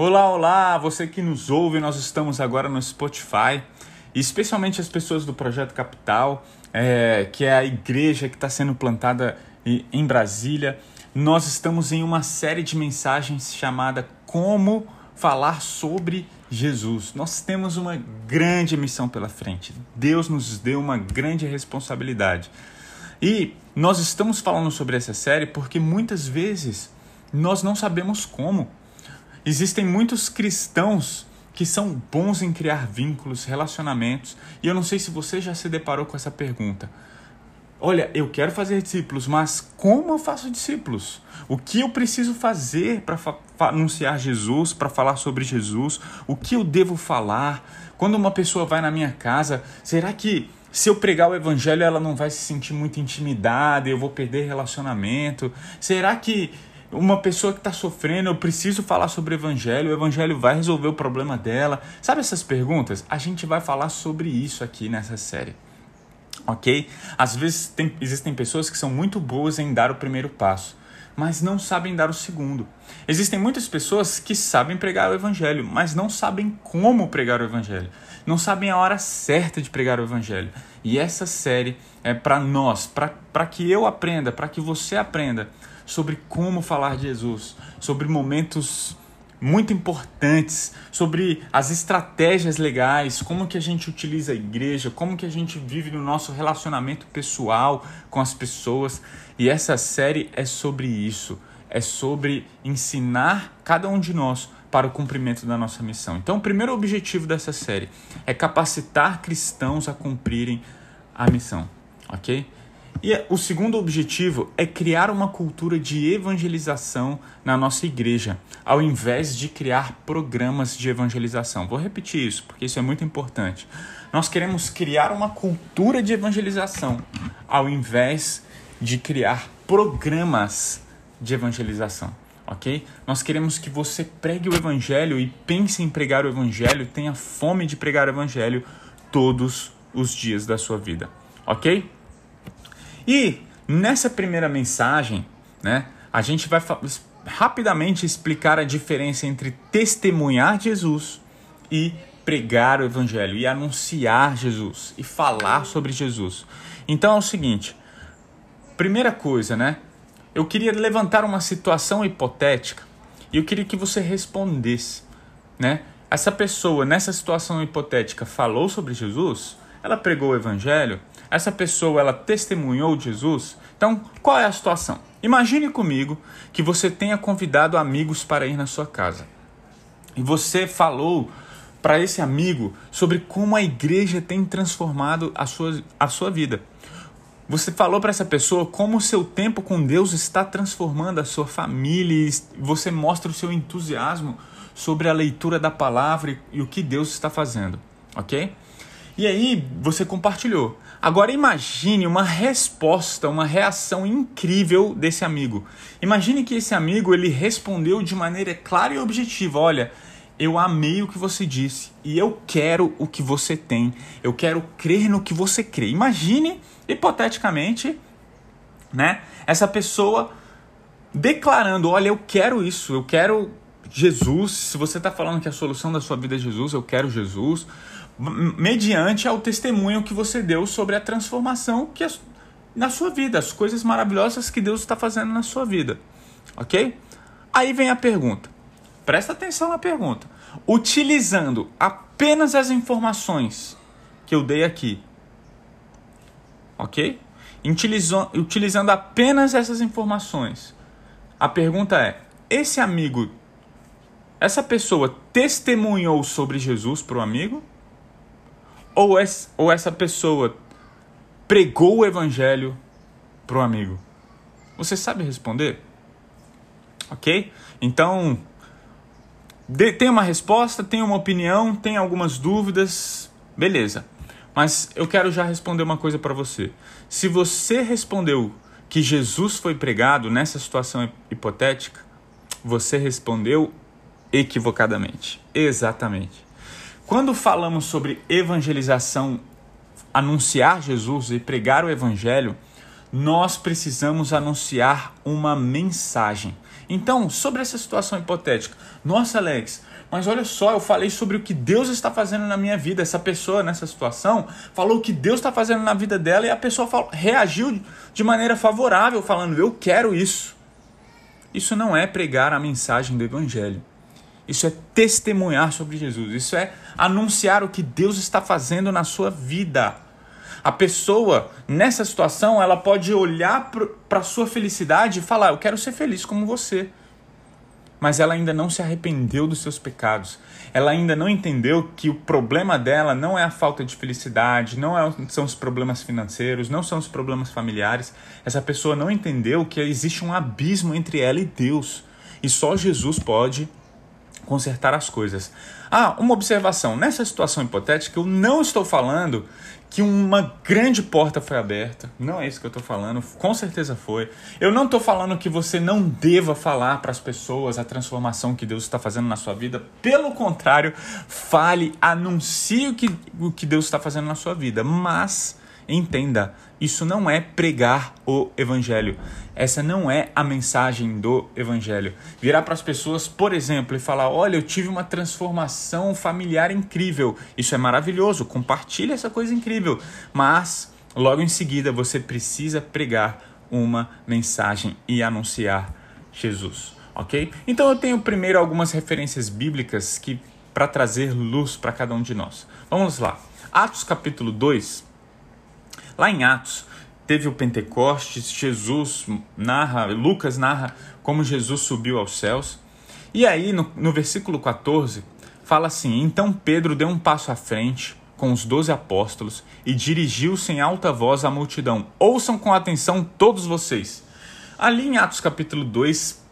Olá, olá, você que nos ouve, nós estamos agora no Spotify, especialmente as pessoas do Projeto Capital, é, que é a igreja que está sendo plantada em Brasília. Nós estamos em uma série de mensagens chamada Como Falar sobre Jesus. Nós temos uma grande missão pela frente. Deus nos deu uma grande responsabilidade. E nós estamos falando sobre essa série porque muitas vezes nós não sabemos como. Existem muitos cristãos que são bons em criar vínculos, relacionamentos, e eu não sei se você já se deparou com essa pergunta. Olha, eu quero fazer discípulos, mas como eu faço discípulos? O que eu preciso fazer para anunciar Jesus, para falar sobre Jesus? O que eu devo falar? Quando uma pessoa vai na minha casa, será que se eu pregar o evangelho ela não vai se sentir muito intimidada, eu vou perder relacionamento? Será que uma pessoa que está sofrendo, eu preciso falar sobre o evangelho, o evangelho vai resolver o problema dela. Sabe essas perguntas? A gente vai falar sobre isso aqui nessa série. Ok? Às vezes tem, existem pessoas que são muito boas em dar o primeiro passo, mas não sabem dar o segundo. Existem muitas pessoas que sabem pregar o evangelho, mas não sabem como pregar o evangelho. Não sabem a hora certa de pregar o evangelho. E essa série é para nós, para que eu aprenda, para que você aprenda sobre como falar de Jesus, sobre momentos muito importantes, sobre as estratégias legais, como que a gente utiliza a igreja, como que a gente vive no nosso relacionamento pessoal com as pessoas. E essa série é sobre isso, é sobre ensinar cada um de nós para o cumprimento da nossa missão. Então, o primeiro objetivo dessa série é capacitar cristãos a cumprirem a missão, ok? E o segundo objetivo é criar uma cultura de evangelização na nossa igreja, ao invés de criar programas de evangelização. Vou repetir isso, porque isso é muito importante. Nós queremos criar uma cultura de evangelização, ao invés de criar programas de evangelização, ok? Nós queremos que você pregue o evangelho e pense em pregar o evangelho, tenha fome de pregar o evangelho todos os dias da sua vida, ok? E nessa primeira mensagem, né, a gente vai rapidamente explicar a diferença entre testemunhar Jesus e pregar o evangelho e anunciar Jesus e falar sobre Jesus. Então é o seguinte, primeira coisa, né? Eu queria levantar uma situação hipotética e eu queria que você respondesse, né? Essa pessoa nessa situação hipotética falou sobre Jesus? Ela pregou o evangelho? essa pessoa ela testemunhou Jesus. Então, qual é a situação? Imagine comigo que você tenha convidado amigos para ir na sua casa. E você falou para esse amigo sobre como a igreja tem transformado a sua, a sua vida. Você falou para essa pessoa como o seu tempo com Deus está transformando a sua família e você mostra o seu entusiasmo sobre a leitura da palavra e o que Deus está fazendo, ok? E aí você compartilhou. Agora imagine uma resposta, uma reação incrível desse amigo. Imagine que esse amigo ele respondeu de maneira clara e objetiva. Olha, eu amei o que você disse e eu quero o que você tem. Eu quero crer no que você crê. Imagine, hipoteticamente, né? Essa pessoa declarando: Olha, eu quero isso, eu quero Jesus. Se você está falando que a solução da sua vida é Jesus, eu quero Jesus mediante ao testemunho que você deu sobre a transformação que é na sua vida, as coisas maravilhosas que Deus está fazendo na sua vida. Ok? Aí vem a pergunta. Presta atenção na pergunta. Utilizando apenas as informações que eu dei aqui, ok? Utilizando, utilizando apenas essas informações, a pergunta é: esse amigo, essa pessoa testemunhou sobre Jesus para o amigo? Ou, es, ou essa pessoa pregou o evangelho para o amigo? Você sabe responder? Ok? Então, de, tem uma resposta, tem uma opinião, tem algumas dúvidas, beleza. Mas eu quero já responder uma coisa para você. Se você respondeu que Jesus foi pregado nessa situação hipotética, você respondeu equivocadamente. Exatamente. Quando falamos sobre evangelização, anunciar Jesus e pregar o evangelho, nós precisamos anunciar uma mensagem. Então, sobre essa situação hipotética, nossa, Alex, mas olha só, eu falei sobre o que Deus está fazendo na minha vida. Essa pessoa nessa situação falou o que Deus está fazendo na vida dela e a pessoa reagiu de maneira favorável, falando: Eu quero isso. Isso não é pregar a mensagem do Evangelho. Isso é testemunhar sobre Jesus. Isso é anunciar o que Deus está fazendo na sua vida. A pessoa, nessa situação, ela pode olhar para a sua felicidade e falar: Eu quero ser feliz como você mas ela ainda não se arrependeu dos seus pecados. Ela ainda não entendeu que o problema dela não é a falta de felicidade, não é, são os problemas financeiros, não são os problemas familiares. Essa pessoa não entendeu que existe um abismo entre ela e Deus. E só Jesus pode consertar as coisas. Ah, uma observação. Nessa situação hipotética, eu não estou falando que uma grande porta foi aberta. Não é isso que eu estou falando, com certeza foi. Eu não estou falando que você não deva falar para as pessoas a transformação que Deus está fazendo na sua vida. Pelo contrário, fale, anuncie o que, o que Deus está fazendo na sua vida. Mas entenda, isso não é pregar o evangelho. Essa não é a mensagem do evangelho. Virar para as pessoas, por exemplo, e falar: "Olha, eu tive uma transformação familiar incrível". Isso é maravilhoso, compartilhe essa coisa incrível. Mas logo em seguida você precisa pregar uma mensagem e anunciar Jesus, OK? Então eu tenho primeiro algumas referências bíblicas que para trazer luz para cada um de nós. Vamos lá. Atos capítulo 2, Lá em Atos, teve o Pentecostes, Jesus narra, Lucas narra como Jesus subiu aos céus. E aí, no, no versículo 14, fala assim: Então Pedro deu um passo à frente com os doze apóstolos e dirigiu-se em alta voz à multidão: Ouçam com atenção todos vocês. Ali em Atos capítulo 2,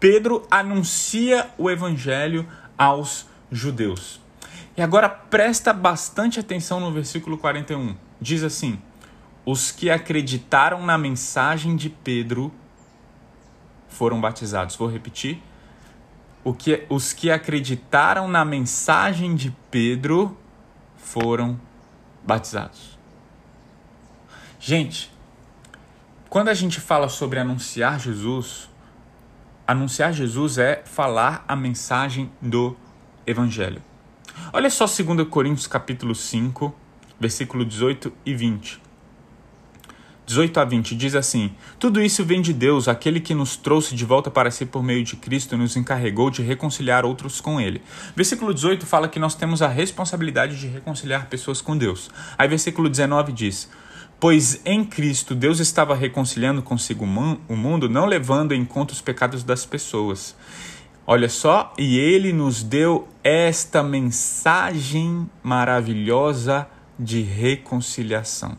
Pedro anuncia o evangelho aos judeus. E agora presta bastante atenção no versículo 41 diz assim: Os que acreditaram na mensagem de Pedro foram batizados. Vou repetir. O que, os que acreditaram na mensagem de Pedro foram batizados. Gente, quando a gente fala sobre anunciar Jesus, anunciar Jesus é falar a mensagem do Evangelho. Olha só 2 Coríntios capítulo 5, versículo 18 e 20. 18 a 20 diz assim: Tudo isso vem de Deus, aquele que nos trouxe de volta para si por meio de Cristo e nos encarregou de reconciliar outros com Ele. Versículo 18 fala que nós temos a responsabilidade de reconciliar pessoas com Deus. Aí, versículo 19 diz: Pois em Cristo Deus estava reconciliando consigo o mundo, não levando em conta os pecados das pessoas. Olha só, e Ele nos deu esta mensagem maravilhosa de reconciliação.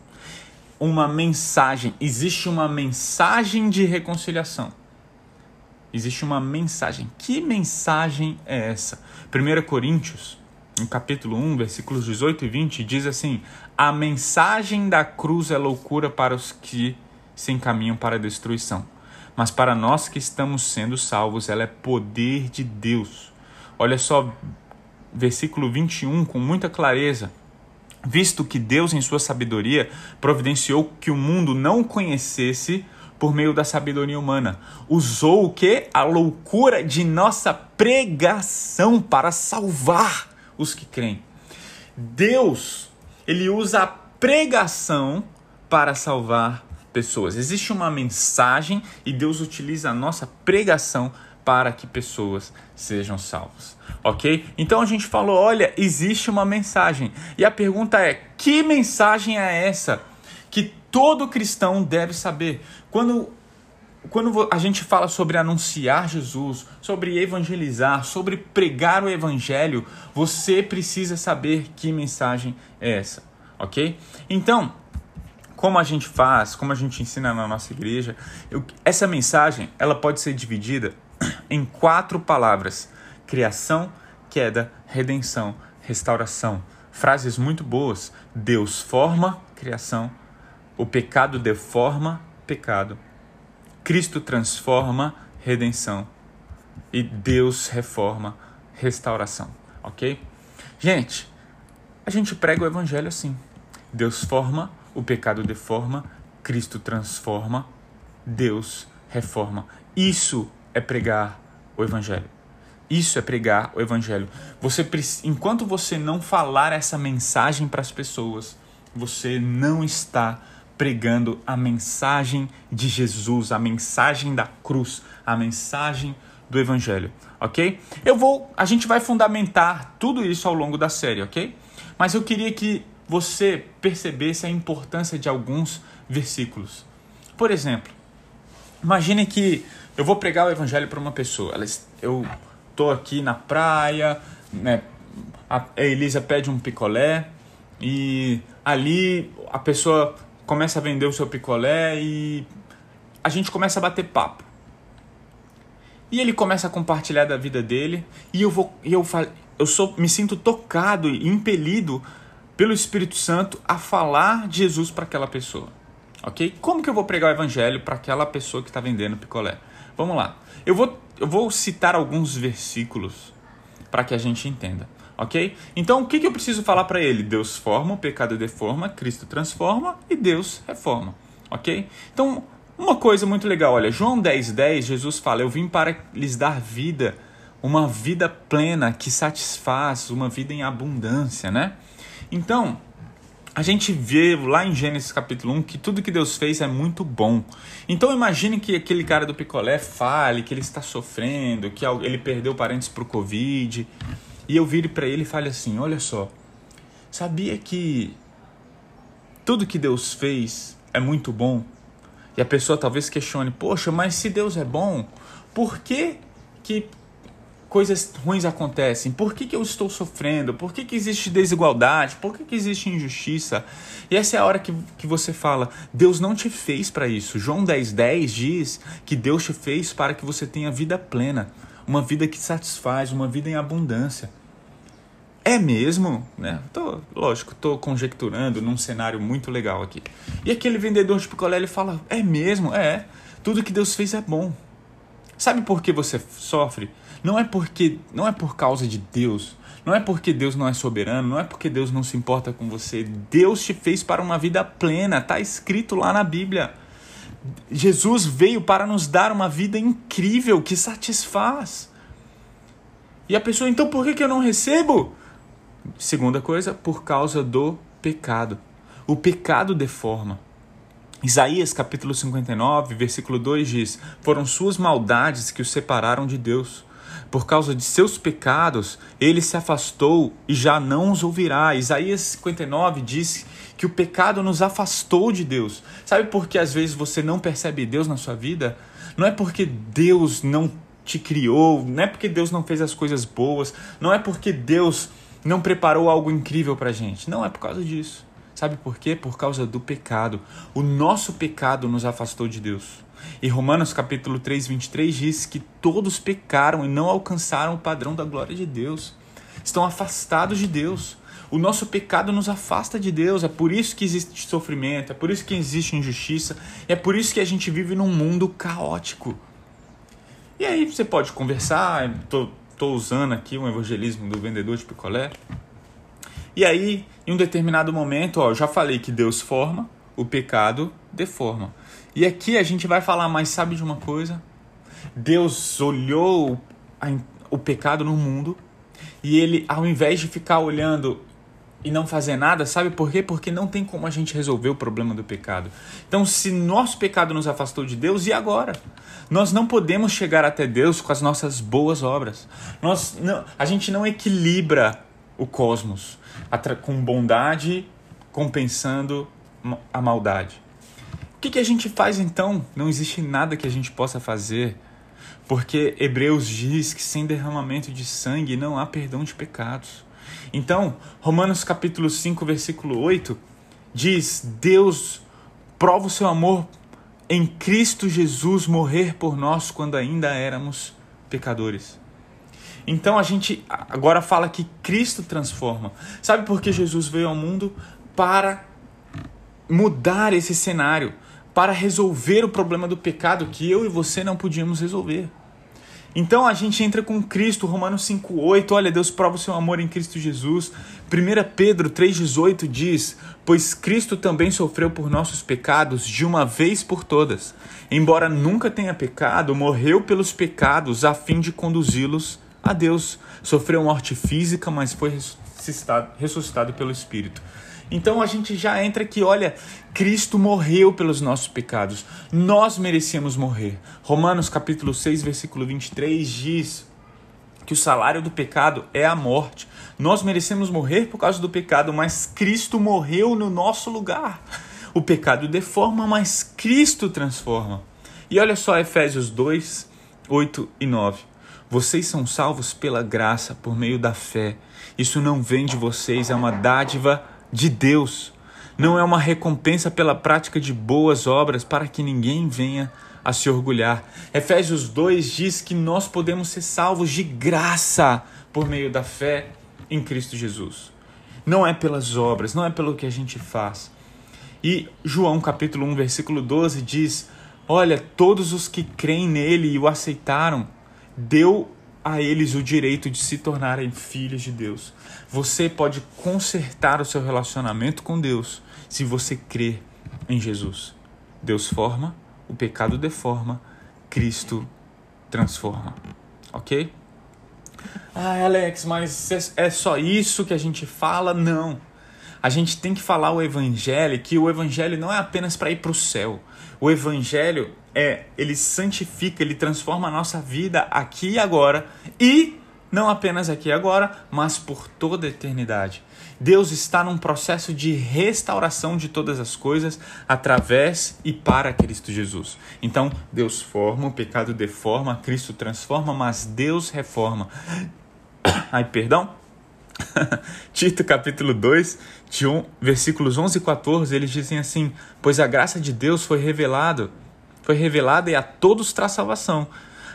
Uma mensagem, existe uma mensagem de reconciliação. Existe uma mensagem. Que mensagem é essa? 1 Coríntios, no capítulo 1, versículos 18 e 20, diz assim: A mensagem da cruz é loucura para os que se encaminham para a destruição, mas para nós que estamos sendo salvos, ela é poder de Deus. Olha só, versículo 21, com muita clareza visto que Deus, em sua sabedoria, providenciou que o mundo não conhecesse por meio da sabedoria humana. Usou o que? A loucura de nossa pregação para salvar os que creem. Deus, ele usa a pregação para salvar pessoas. Existe uma mensagem e Deus utiliza a nossa pregação para que pessoas sejam salvas. Ok? Então a gente falou: olha, existe uma mensagem. E a pergunta é: que mensagem é essa que todo cristão deve saber? Quando, quando a gente fala sobre anunciar Jesus, sobre evangelizar, sobre pregar o evangelho, você precisa saber que mensagem é essa. Ok? Então, como a gente faz, como a gente ensina na nossa igreja, eu, essa mensagem ela pode ser dividida em quatro palavras: criação, queda, redenção, restauração. Frases muito boas. Deus forma criação, o pecado deforma pecado. Cristo transforma redenção e Deus reforma restauração, OK? Gente, a gente prega o evangelho assim. Deus forma, o pecado deforma, Cristo transforma, Deus reforma. Isso é pregar o evangelho. Isso é pregar o evangelho. Você enquanto você não falar essa mensagem para as pessoas, você não está pregando a mensagem de Jesus, a mensagem da cruz, a mensagem do evangelho, OK? Eu vou, a gente vai fundamentar tudo isso ao longo da série, OK? Mas eu queria que você percebesse a importância de alguns versículos. Por exemplo, imagine que eu vou pregar o evangelho para uma pessoa. Eu tô aqui na praia, né? A Elisa pede um picolé e ali a pessoa começa a vender o seu picolé e a gente começa a bater papo. E ele começa a compartilhar da vida dele e eu vou eu eu sou me sinto tocado e impelido pelo Espírito Santo a falar de Jesus para aquela pessoa. OK? Como que eu vou pregar o evangelho para aquela pessoa que está vendendo picolé? Vamos lá. Eu vou eu vou citar alguns versículos para que a gente entenda ok? Então, o que, que eu preciso falar para ele? Deus forma, o pecado deforma, Cristo transforma e Deus reforma, ok? Então, uma coisa muito legal, olha, João 10, 10, Jesus fala, eu vim para lhes dar vida, uma vida plena que satisfaz, uma vida em abundância, né? Então, a gente vê lá em Gênesis capítulo 1 que tudo que Deus fez é muito bom. Então imagine que aquele cara do picolé fale que ele está sofrendo, que ele perdeu parentes para o Covid, e eu vire para ele e fale assim: Olha só, sabia que tudo que Deus fez é muito bom? E a pessoa talvez questione: Poxa, mas se Deus é bom, por que, que coisas ruins acontecem? Por que, que eu estou sofrendo? Por que, que existe desigualdade? Por que, que existe injustiça? E essa é a hora que, que você fala: Deus não te fez para isso. João 10,10 10 diz que Deus te fez para que você tenha vida plena uma vida que satisfaz, uma vida em abundância. É mesmo, né? Tô, lógico, tô conjecturando num cenário muito legal aqui. E aquele vendedor de picolé ele fala: "É mesmo, é. Tudo que Deus fez é bom". Sabe por que você sofre? Não é porque não é por causa de Deus, não é porque Deus não é soberano, não é porque Deus não se importa com você. Deus te fez para uma vida plena, tá escrito lá na Bíblia. Jesus veio para nos dar uma vida incrível que satisfaz. E a pessoa, então por que, que eu não recebo? Segunda coisa, por causa do pecado. O pecado deforma. Isaías capítulo 59, versículo 2 diz: Foram suas maldades que o separaram de Deus. Por causa de seus pecados, ele se afastou e já não os ouvirá. Isaías 59 diz que o pecado nos afastou de Deus. Sabe por que às vezes você não percebe Deus na sua vida? Não é porque Deus não te criou, não é porque Deus não fez as coisas boas, não é porque Deus não preparou algo incrível pra gente. Não é por causa disso. Sabe por quê? Por causa do pecado. O nosso pecado nos afastou de Deus. E Romanos capítulo 3, 23 diz que todos pecaram e não alcançaram o padrão da glória de Deus. Estão afastados de Deus. O nosso pecado nos afasta de Deus, é por isso que existe sofrimento, é por isso que existe injustiça, é por isso que a gente vive num mundo caótico. E aí você pode conversar, tô usando aqui um evangelismo do vendedor de picolé. E aí, em um determinado momento, ó, já falei que Deus forma, o pecado deforma. E aqui a gente vai falar, mas sabe de uma coisa? Deus olhou o pecado no mundo e ele, ao invés de ficar olhando e não fazer nada, sabe por quê? Porque não tem como a gente resolver o problema do pecado. Então, se nosso pecado nos afastou de Deus, e agora? Nós não podemos chegar até Deus com as nossas boas obras. Nós não, a gente não equilibra o cosmos com bondade compensando a maldade. O que, que a gente faz então? Não existe nada que a gente possa fazer, porque Hebreus diz que sem derramamento de sangue não há perdão de pecados. Então, Romanos capítulo 5, versículo 8 diz: Deus prova o seu amor em Cristo Jesus morrer por nós quando ainda éramos pecadores. Então a gente agora fala que Cristo transforma. Sabe por que Jesus veio ao mundo? Para mudar esse cenário, para resolver o problema do pecado que eu e você não podíamos resolver. Então a gente entra com Cristo, Romanos 5,8, olha, Deus prova o seu amor em Cristo Jesus. 1 Pedro 3,18 diz: Pois Cristo também sofreu por nossos pecados de uma vez por todas. Embora nunca tenha pecado, morreu pelos pecados a fim de conduzi-los a Deus. Sofreu morte física, mas foi ressuscitado, ressuscitado pelo Espírito. Então a gente já entra aqui, olha, Cristo morreu pelos nossos pecados. Nós merecíamos morrer. Romanos capítulo 6, versículo 23 diz que o salário do pecado é a morte. Nós merecemos morrer por causa do pecado, mas Cristo morreu no nosso lugar. O pecado deforma, mas Cristo transforma. E olha só Efésios 2, 8 e 9. Vocês são salvos pela graça, por meio da fé. Isso não vem de vocês, é uma dádiva de Deus. Não é uma recompensa pela prática de boas obras para que ninguém venha a se orgulhar. Efésios 2 diz que nós podemos ser salvos de graça por meio da fé em Cristo Jesus. Não é pelas obras, não é pelo que a gente faz. E João capítulo 1, versículo 12 diz: Olha, todos os que creem nele e o aceitaram, deu a eles o direito de se tornarem filhos de Deus. Você pode consertar o seu relacionamento com Deus se você crer em Jesus. Deus forma, o pecado deforma, Cristo transforma. Ok? Ah, Alex, mas é, é só isso que a gente fala? Não. A gente tem que falar o evangelho, que o evangelho não é apenas para ir para o céu. O evangelho é, ele santifica, ele transforma a nossa vida aqui e agora e não apenas aqui e agora, mas por toda a eternidade. Deus está num processo de restauração de todas as coisas através e para Cristo Jesus. Então, Deus forma, o pecado deforma, Cristo transforma, mas Deus reforma. Ai, perdão? Tito capítulo 2, de um, versículos 11 e 14, eles dizem assim: Pois a graça de Deus foi revelada foi revelada e a todos traz salvação.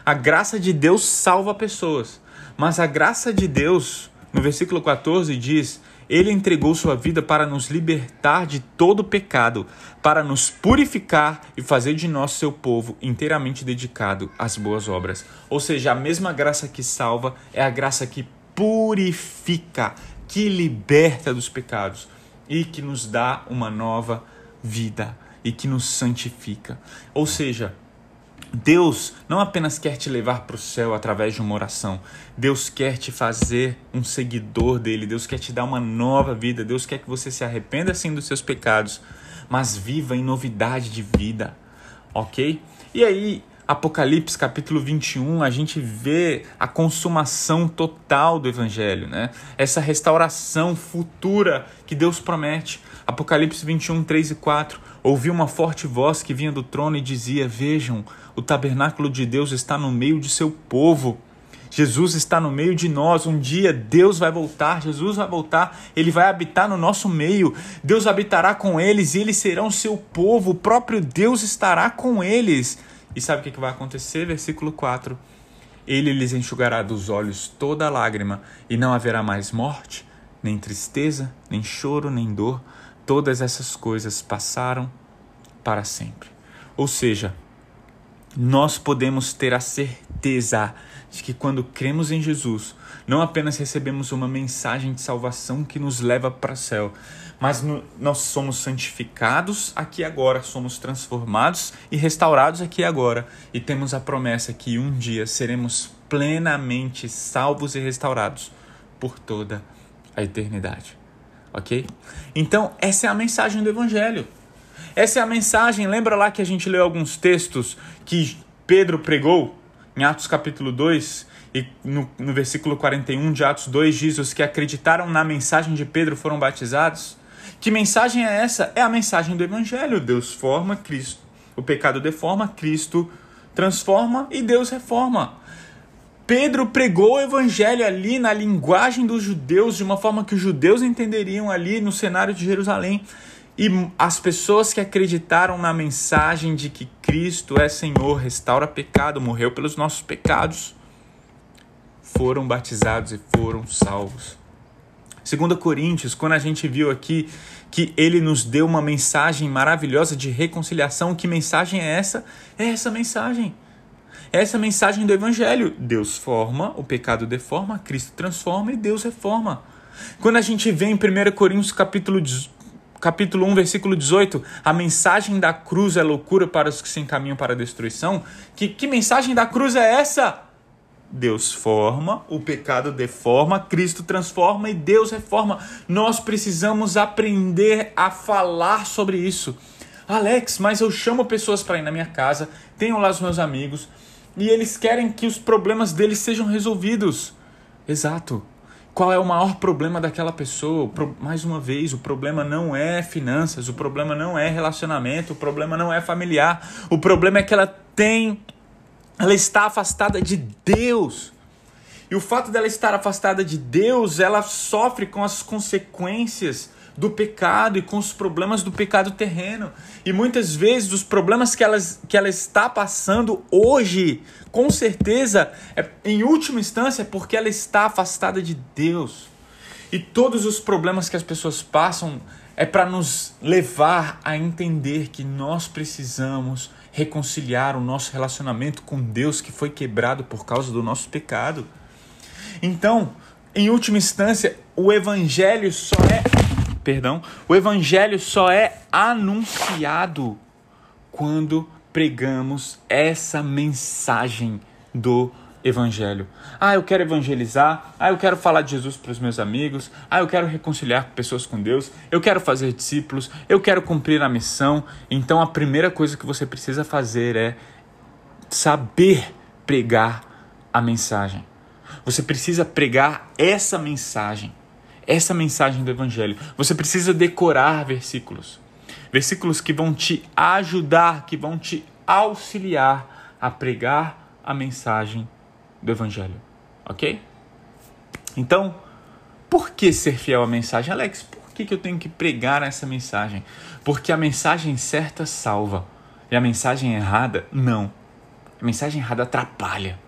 A graça de Deus salva pessoas, mas a graça de Deus, no versículo 14, diz: Ele entregou sua vida para nos libertar de todo pecado, para nos purificar e fazer de nós seu povo inteiramente dedicado às boas obras. Ou seja, a mesma graça que salva é a graça que purifica, que liberta dos pecados e que nos dá uma nova vida e que nos santifica. Ou seja, Deus não apenas quer te levar para o céu através de uma oração, Deus quer te fazer um seguidor dele, Deus quer te dar uma nova vida, Deus quer que você se arrependa sim dos seus pecados, mas viva em novidade de vida, ok? E aí, Apocalipse capítulo 21, a gente vê a consumação total do evangelho, né? Essa restauração futura que Deus promete. Apocalipse 21, 3 e 4. Ouvi uma forte voz que vinha do trono e dizia: Vejam, o tabernáculo de Deus está no meio de seu povo. Jesus está no meio de nós. Um dia Deus vai voltar, Jesus vai voltar, ele vai habitar no nosso meio. Deus habitará com eles e eles serão seu povo. O próprio Deus estará com eles. E sabe o que vai acontecer? Versículo 4. Ele lhes enxugará dos olhos toda lágrima, e não haverá mais morte, nem tristeza, nem choro, nem dor todas essas coisas passaram para sempre. Ou seja, nós podemos ter a certeza de que quando cremos em Jesus, não apenas recebemos uma mensagem de salvação que nos leva para o céu, mas no, nós somos santificados aqui agora, somos transformados e restaurados aqui agora, e temos a promessa que um dia seremos plenamente salvos e restaurados por toda a eternidade ok? Então, essa é a mensagem do Evangelho. Essa é a mensagem. Lembra lá que a gente leu alguns textos que Pedro pregou em Atos capítulo 2 e no, no versículo 41 de Atos 2 diz: Os que acreditaram na mensagem de Pedro foram batizados. Que mensagem é essa? É a mensagem do Evangelho. Deus forma Cristo. O pecado deforma, Cristo transforma e Deus reforma. Pedro pregou o evangelho ali na linguagem dos judeus, de uma forma que os judeus entenderiam ali no cenário de Jerusalém. E as pessoas que acreditaram na mensagem de que Cristo é Senhor, restaura pecado, morreu pelos nossos pecados, foram batizados e foram salvos. 2 Coríntios, quando a gente viu aqui que ele nos deu uma mensagem maravilhosa de reconciliação, que mensagem é essa? É essa mensagem Essa é a mensagem do Evangelho. Deus forma, o pecado deforma, Cristo transforma e Deus reforma. Quando a gente vê em 1 Coríntios capítulo, capítulo 1, versículo 18, a mensagem da cruz é loucura para os que se encaminham para a destruição, que, que mensagem da cruz é essa? Deus forma, o pecado deforma, Cristo transforma e Deus reforma. Nós precisamos aprender a falar sobre isso. Alex, mas eu chamo pessoas para ir na minha casa, tenho lá os meus amigos e eles querem que os problemas deles sejam resolvidos. Exato. Qual é o maior problema daquela pessoa? Mais uma vez, o problema não é finanças, o problema não é relacionamento, o problema não é familiar. O problema é que ela tem ela está afastada de Deus. E o fato dela estar afastada de Deus, ela sofre com as consequências do pecado e com os problemas do pecado terreno. E muitas vezes os problemas que ela, que ela está passando hoje, com certeza, é, em última instância, é porque ela está afastada de Deus. E todos os problemas que as pessoas passam é para nos levar a entender que nós precisamos reconciliar o nosso relacionamento com Deus que foi quebrado por causa do nosso pecado. Então, em última instância, o evangelho só é, perdão, o evangelho só é anunciado quando pregamos essa mensagem do evangelho. Ah, eu quero evangelizar. Ah, eu quero falar de Jesus para os meus amigos. Ah, eu quero reconciliar pessoas com Deus. Eu quero fazer discípulos. Eu quero cumprir a missão. Então a primeira coisa que você precisa fazer é saber pregar a mensagem. Você precisa pregar essa mensagem. Essa mensagem do evangelho. Você precisa decorar versículos. Versículos que vão te ajudar, que vão te auxiliar a pregar a mensagem do Evangelho. Ok? Então, por que ser fiel à mensagem? Alex, por que, que eu tenho que pregar essa mensagem? Porque a mensagem certa salva e a mensagem errada, não. A mensagem errada atrapalha.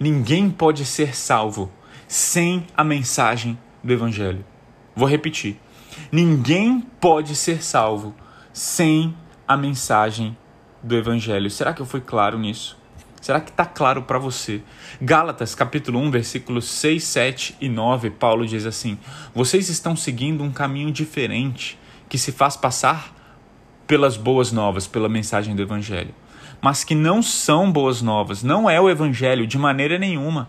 Ninguém pode ser salvo sem a mensagem do Evangelho. Vou repetir. Ninguém pode ser salvo sem a mensagem do Evangelho. Será que eu fui claro nisso? Será que está claro para você? Gálatas capítulo 1, versículos 6, 7 e 9, Paulo diz assim: Vocês estão seguindo um caminho diferente que se faz passar pelas boas novas, pela mensagem do Evangelho, mas que não são boas novas, não é o Evangelho de maneira nenhuma.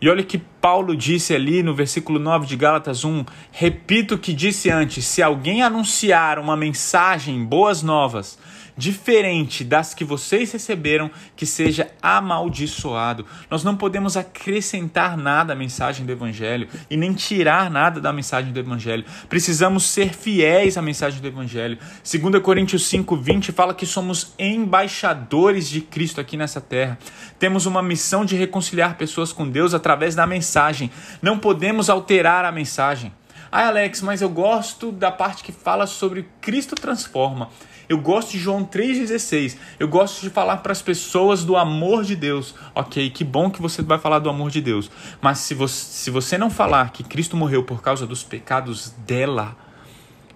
E olha que Paulo disse ali no versículo 9 de Gálatas 1: Repito o que disse antes: se alguém anunciar uma mensagem, boas novas, diferente das que vocês receberam, que seja amaldiçoado. Nós não podemos acrescentar nada à mensagem do Evangelho e nem tirar nada da mensagem do Evangelho. Precisamos ser fiéis à mensagem do Evangelho. 2 Coríntios 5, 20 fala que somos embaixadores de Cristo aqui nessa terra. Temos uma missão de reconciliar pessoas com Deus através da mensagem. Não podemos alterar a mensagem. Ah, Alex, mas eu gosto da parte que fala sobre Cristo transforma. Eu gosto de João 3,16. Eu gosto de falar para as pessoas do amor de Deus. Ok, que bom que você vai falar do amor de Deus. Mas se você, se você não falar que Cristo morreu por causa dos pecados dela,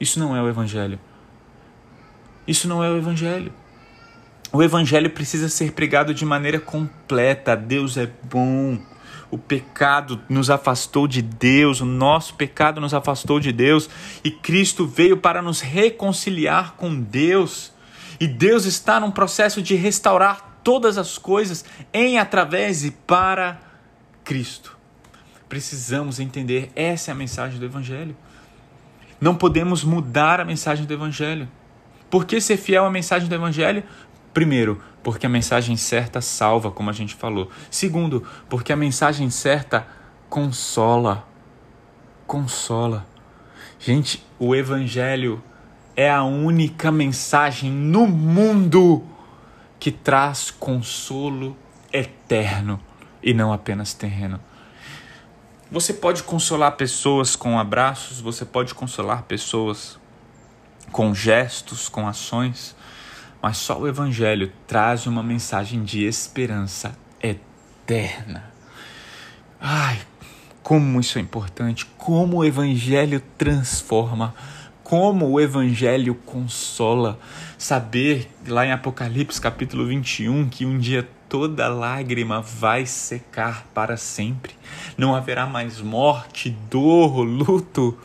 isso não é o Evangelho. Isso não é o Evangelho. O Evangelho precisa ser pregado de maneira completa. Deus é bom o pecado nos afastou de Deus, o nosso pecado nos afastou de Deus e Cristo veio para nos reconciliar com Deus. E Deus está num processo de restaurar todas as coisas em, através e para Cristo. Precisamos entender, essa é a mensagem do Evangelho. Não podemos mudar a mensagem do Evangelho. Por que ser fiel à mensagem do Evangelho? Primeiro, porque a mensagem certa salva, como a gente falou. Segundo, porque a mensagem certa consola. Consola. Gente, o Evangelho é a única mensagem no mundo que traz consolo eterno e não apenas terreno. Você pode consolar pessoas com abraços, você pode consolar pessoas com gestos, com ações, mas só o Evangelho traz uma mensagem de esperança eterna. Ai, como isso é importante, como o Evangelho transforma, como o Evangelho consola. Saber, lá em Apocalipse capítulo 21, que um dia toda lágrima vai secar para sempre. Não haverá mais morte, dor, luto.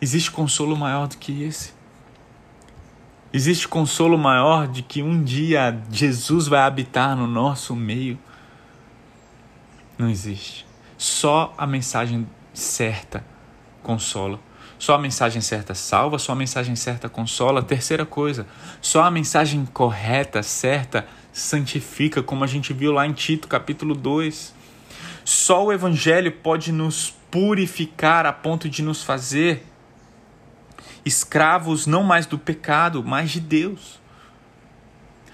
Existe consolo maior do que esse? Existe consolo maior de que um dia Jesus vai habitar no nosso meio? Não existe. Só a mensagem certa consola. Só a mensagem certa salva, só a mensagem certa consola. Terceira coisa, só a mensagem correta, certa, santifica, como a gente viu lá em Tito, capítulo 2. Só o evangelho pode nos purificar a ponto de nos fazer escravos não mais do pecado, mas de Deus.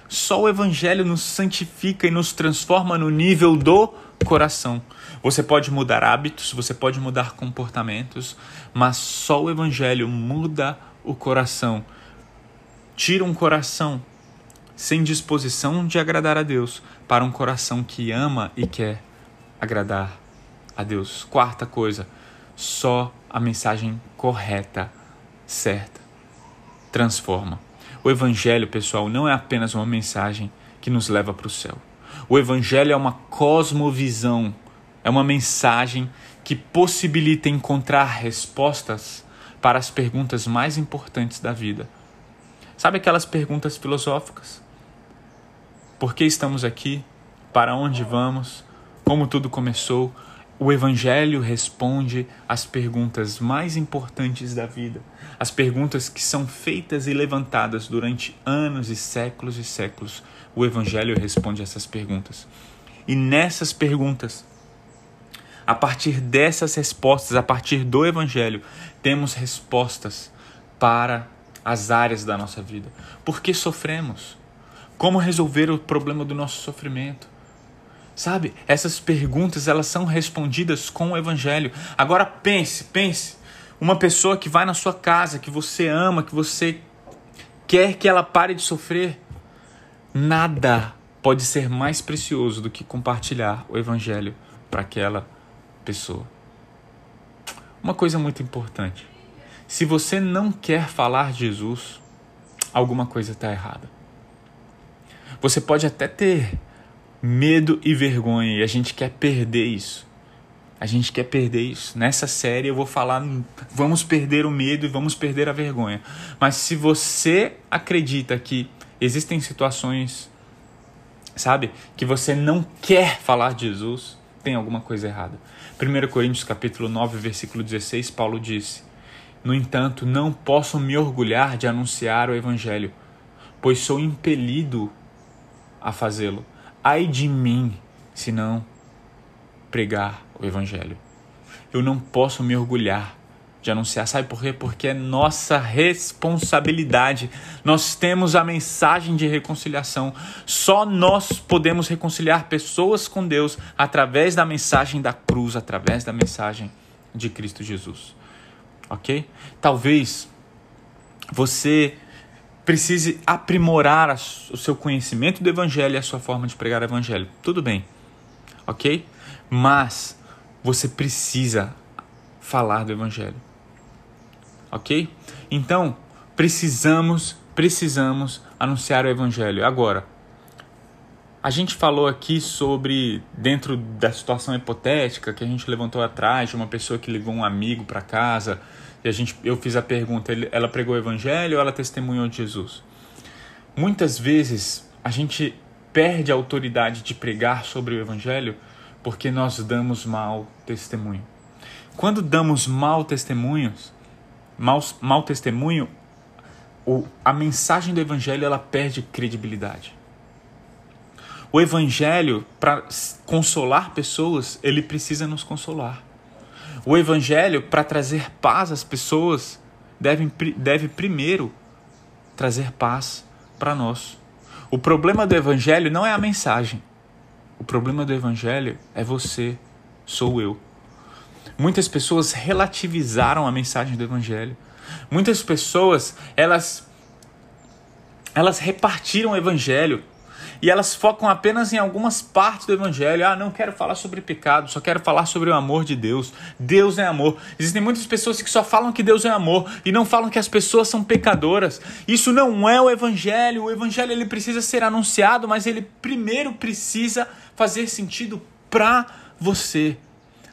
Só o evangelho nos santifica e nos transforma no nível do coração. Você pode mudar hábitos, você pode mudar comportamentos, mas só o Evangelho muda o coração. Tira um coração sem disposição de agradar a Deus para um coração que ama e quer agradar a Deus. Quarta coisa, só a mensagem correta, certa, transforma. O Evangelho, pessoal, não é apenas uma mensagem que nos leva para o céu. O Evangelho é uma cosmovisão, é uma mensagem que possibilita encontrar respostas para as perguntas mais importantes da vida. Sabe aquelas perguntas filosóficas? Por que estamos aqui? Para onde vamos? Como tudo começou? O Evangelho responde às perguntas mais importantes da vida, as perguntas que são feitas e levantadas durante anos e séculos e séculos. O Evangelho responde essas perguntas. E nessas perguntas, a partir dessas respostas, a partir do Evangelho, temos respostas para as áreas da nossa vida. Por que sofremos? Como resolver o problema do nosso sofrimento? Sabe? Essas perguntas elas são respondidas com o Evangelho. Agora pense, pense. Uma pessoa que vai na sua casa, que você ama, que você quer que ela pare de sofrer, nada pode ser mais precioso do que compartilhar o Evangelho para aquela pessoa. Uma coisa muito importante: se você não quer falar de Jesus, alguma coisa está errada. Você pode até ter medo e vergonha e a gente quer perder isso. A gente quer perder isso. Nessa série eu vou falar, vamos perder o medo e vamos perder a vergonha. Mas se você acredita que existem situações, sabe, que você não quer falar de Jesus, tem alguma coisa errada. 1 Coríntios capítulo 9, versículo 16, Paulo disse: No entanto, não posso me orgulhar de anunciar o evangelho, pois sou impelido a fazê-lo. Ai de mim, se não pregar o evangelho. Eu não posso me orgulhar de anunciar. Sabe por quê? Porque é nossa responsabilidade. Nós temos a mensagem de reconciliação. Só nós podemos reconciliar pessoas com Deus através da mensagem da cruz, através da mensagem de Cristo Jesus. Ok? Talvez você precise aprimorar o seu conhecimento do Evangelho e a sua forma de pregar o Evangelho. Tudo bem, ok? Mas você precisa falar do Evangelho ok? Então, precisamos, precisamos anunciar o Evangelho. Agora, a gente falou aqui sobre, dentro da situação hipotética que a gente levantou atrás, de uma pessoa que levou um amigo para casa, e a gente, eu fiz a pergunta, ela pregou o Evangelho ou ela testemunhou de Jesus? Muitas vezes a gente perde a autoridade de pregar sobre o Evangelho porque nós damos mau testemunho. Quando damos mau testemunhos, mau, mau testemunho, o, a mensagem do evangelho ela perde credibilidade. O evangelho, para consolar pessoas, ele precisa nos consolar. O evangelho, para trazer paz às pessoas, deve, deve primeiro trazer paz para nós. O problema do evangelho não é a mensagem. O problema do evangelho é você, sou eu. Muitas pessoas relativizaram a mensagem do evangelho. Muitas pessoas, elas elas repartiram o evangelho. E elas focam apenas em algumas partes do evangelho. Ah, não quero falar sobre pecado, só quero falar sobre o amor de Deus. Deus é amor. Existem muitas pessoas que só falam que Deus é amor e não falam que as pessoas são pecadoras. Isso não é o evangelho. O evangelho ele precisa ser anunciado, mas ele primeiro precisa fazer sentido para você.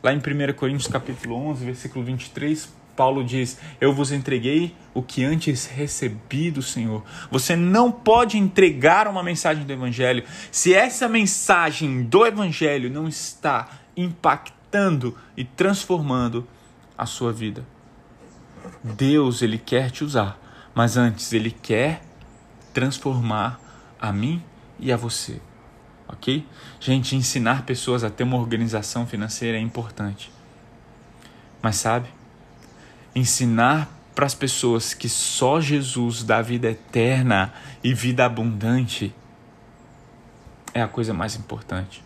Lá em 1 Coríntios capítulo 11, versículo 23, Paulo diz: Eu vos entreguei o que antes recebi do Senhor. Você não pode entregar uma mensagem do Evangelho se essa mensagem do Evangelho não está impactando e transformando a sua vida. Deus, Ele quer te usar, mas antes Ele quer transformar a mim e a você. Ok? Gente, ensinar pessoas a ter uma organização financeira é importante. Mas sabe? Ensinar para as pessoas que só Jesus dá vida eterna e vida abundante é a coisa mais importante.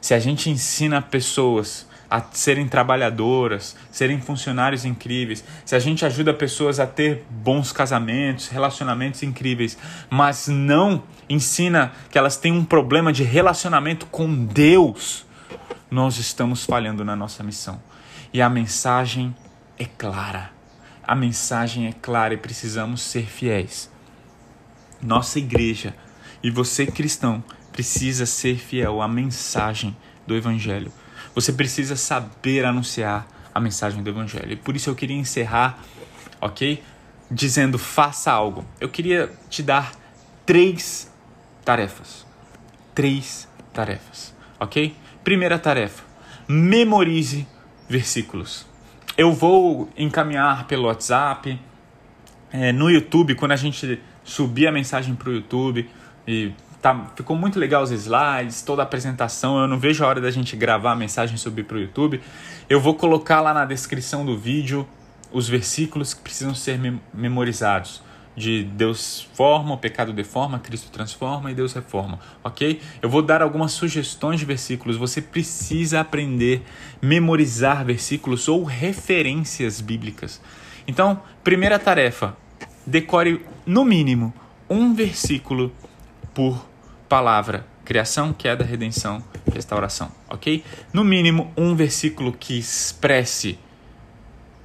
Se a gente ensina pessoas a serem trabalhadoras, serem funcionários incríveis, se a gente ajuda pessoas a ter bons casamentos, relacionamentos incríveis, mas não ensina que elas têm um problema de relacionamento com Deus, nós estamos falhando na nossa missão. E a mensagem é clara. A mensagem é clara e precisamos ser fiéis. Nossa igreja e você cristão precisa ser fiel à mensagem do evangelho. Você precisa saber anunciar a mensagem do evangelho. E por isso eu queria encerrar, OK? Dizendo faça algo. Eu queria te dar três tarefas. Três tarefas, OK? Primeira tarefa: memorize versículos. Eu vou encaminhar pelo WhatsApp, é, no YouTube, quando a gente subir a mensagem para o YouTube. E tá, ficou muito legal os slides, toda a apresentação. Eu não vejo a hora da gente gravar a mensagem e subir para o YouTube. Eu vou colocar lá na descrição do vídeo os versículos que precisam ser memorizados de Deus forma, o pecado deforma, Cristo transforma e Deus reforma, ok? Eu vou dar algumas sugestões de versículos. Você precisa aprender, memorizar versículos ou referências bíblicas. Então, primeira tarefa: decore no mínimo um versículo por palavra. Criação, queda, redenção, restauração, ok? No mínimo um versículo que expresse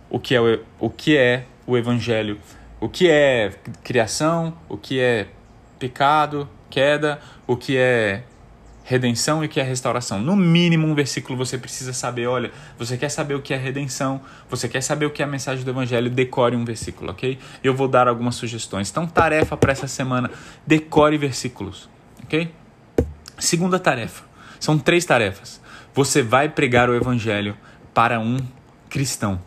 o que é o, o, que é o evangelho o que é criação, o que é pecado, queda, o que é redenção e o que é restauração. No mínimo, um versículo você precisa saber. Olha, você quer saber o que é redenção, você quer saber o que é a mensagem do evangelho, decore um versículo, ok? Eu vou dar algumas sugestões. Então, tarefa para essa semana: decore versículos, ok? Segunda tarefa: são três tarefas. Você vai pregar o evangelho para um cristão.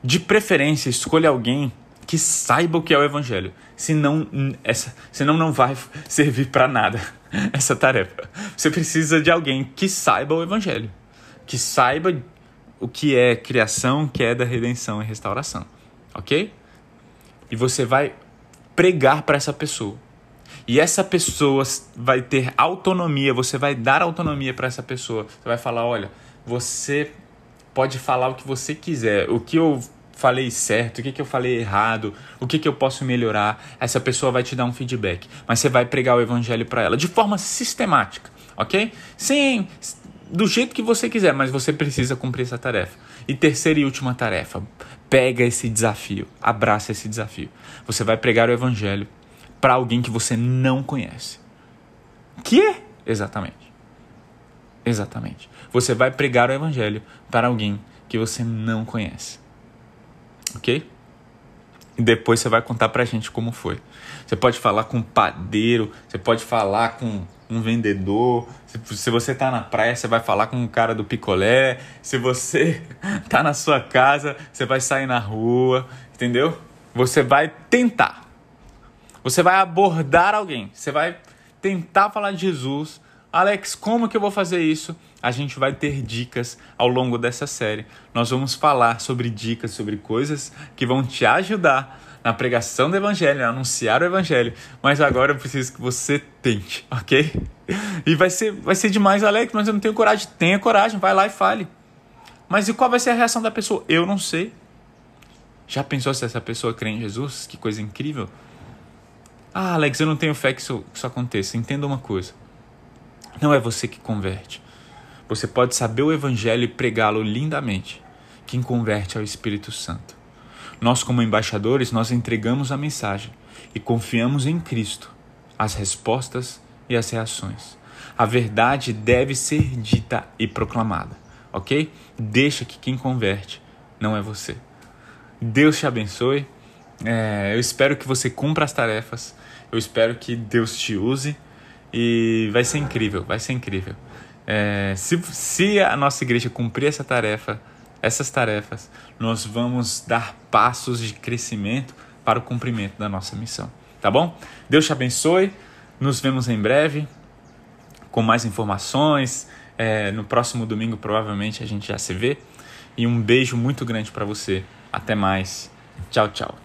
De preferência, escolha alguém que saiba o que é o evangelho. Senão, essa, senão não vai servir para nada essa tarefa. Você precisa de alguém que saiba o evangelho, que saiba o que é criação, queda, redenção e restauração. OK? E você vai pregar para essa pessoa. E essa pessoa vai ter autonomia, você vai dar autonomia para essa pessoa. Você vai falar, olha, você pode falar o que você quiser. O que eu falei certo, o que, que eu falei errado, o que, que eu posso melhorar. Essa pessoa vai te dar um feedback, mas você vai pregar o evangelho para ela de forma sistemática, ok? Sim, do jeito que você quiser, mas você precisa cumprir essa tarefa. E terceira e última tarefa, pega esse desafio, abraça esse desafio. Você vai pregar o evangelho para alguém que você não conhece. Que? Exatamente. Exatamente. Você vai pregar o evangelho para alguém que você não conhece ok? E depois você vai contar pra gente como foi. Você pode falar com um padeiro, você pode falar com um vendedor. Se, se você tá na praia, você vai falar com um cara do picolé. Se você tá na sua casa, você vai sair na rua, entendeu? Você vai tentar. Você vai abordar alguém. Você vai tentar falar de Jesus. Alex, como que eu vou fazer isso? A gente vai ter dicas ao longo dessa série. Nós vamos falar sobre dicas, sobre coisas que vão te ajudar na pregação do Evangelho, anunciar o Evangelho. Mas agora eu preciso que você tente, ok? E vai ser, vai ser demais, Alex, mas eu não tenho coragem. Tenha coragem, vai lá e fale. Mas e qual vai ser a reação da pessoa? Eu não sei. Já pensou se essa pessoa crê em Jesus? Que coisa incrível. Ah, Alex, eu não tenho fé que isso, que isso aconteça. Entenda uma coisa: não é você que converte. Você pode saber o Evangelho e pregá-lo lindamente. Quem converte é o Espírito Santo. Nós, como embaixadores, nós entregamos a mensagem e confiamos em Cristo, as respostas e as reações. A verdade deve ser dita e proclamada, ok? Deixa que quem converte não é você. Deus te abençoe. É, eu espero que você cumpra as tarefas. Eu espero que Deus te use e vai ser incrível, vai ser incrível. É, se, se a nossa igreja cumprir essa tarefa, essas tarefas, nós vamos dar passos de crescimento para o cumprimento da nossa missão. Tá bom? Deus te abençoe. Nos vemos em breve com mais informações. É, no próximo domingo, provavelmente, a gente já se vê. E um beijo muito grande para você. Até mais. Tchau, tchau.